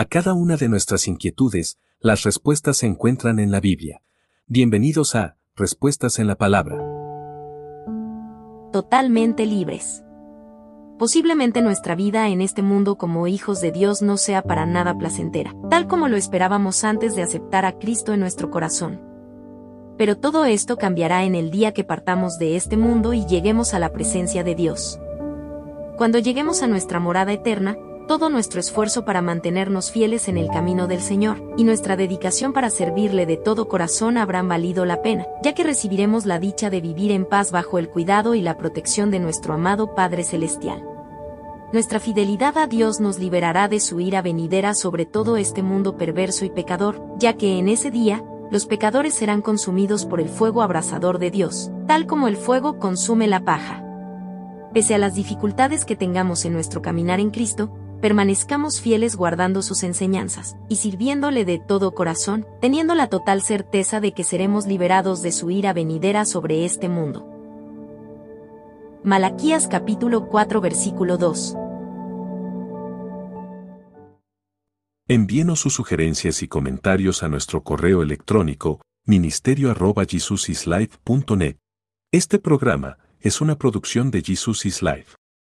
A cada una de nuestras inquietudes, las respuestas se encuentran en la Biblia. Bienvenidos a Respuestas en la Palabra. Totalmente libres. Posiblemente nuestra vida en este mundo como hijos de Dios no sea para nada placentera, tal como lo esperábamos antes de aceptar a Cristo en nuestro corazón. Pero todo esto cambiará en el día que partamos de este mundo y lleguemos a la presencia de Dios. Cuando lleguemos a nuestra morada eterna, todo nuestro esfuerzo para mantenernos fieles en el camino del Señor, y nuestra dedicación para servirle de todo corazón habrán valido la pena, ya que recibiremos la dicha de vivir en paz bajo el cuidado y la protección de nuestro amado Padre Celestial. Nuestra fidelidad a Dios nos liberará de su ira venidera sobre todo este mundo perverso y pecador, ya que en ese día, los pecadores serán consumidos por el fuego abrasador de Dios, tal como el fuego consume la paja. Pese a las dificultades que tengamos en nuestro caminar en Cristo, permanezcamos fieles guardando sus enseñanzas, y sirviéndole de todo corazón, teniendo la total certeza de que seremos liberados de su ira venidera sobre este mundo. Malaquías capítulo 4 versículo 2 Envíenos sus sugerencias y comentarios a nuestro correo electrónico ministerio.jesusislife.net. Este programa es una producción de Jesus is Life.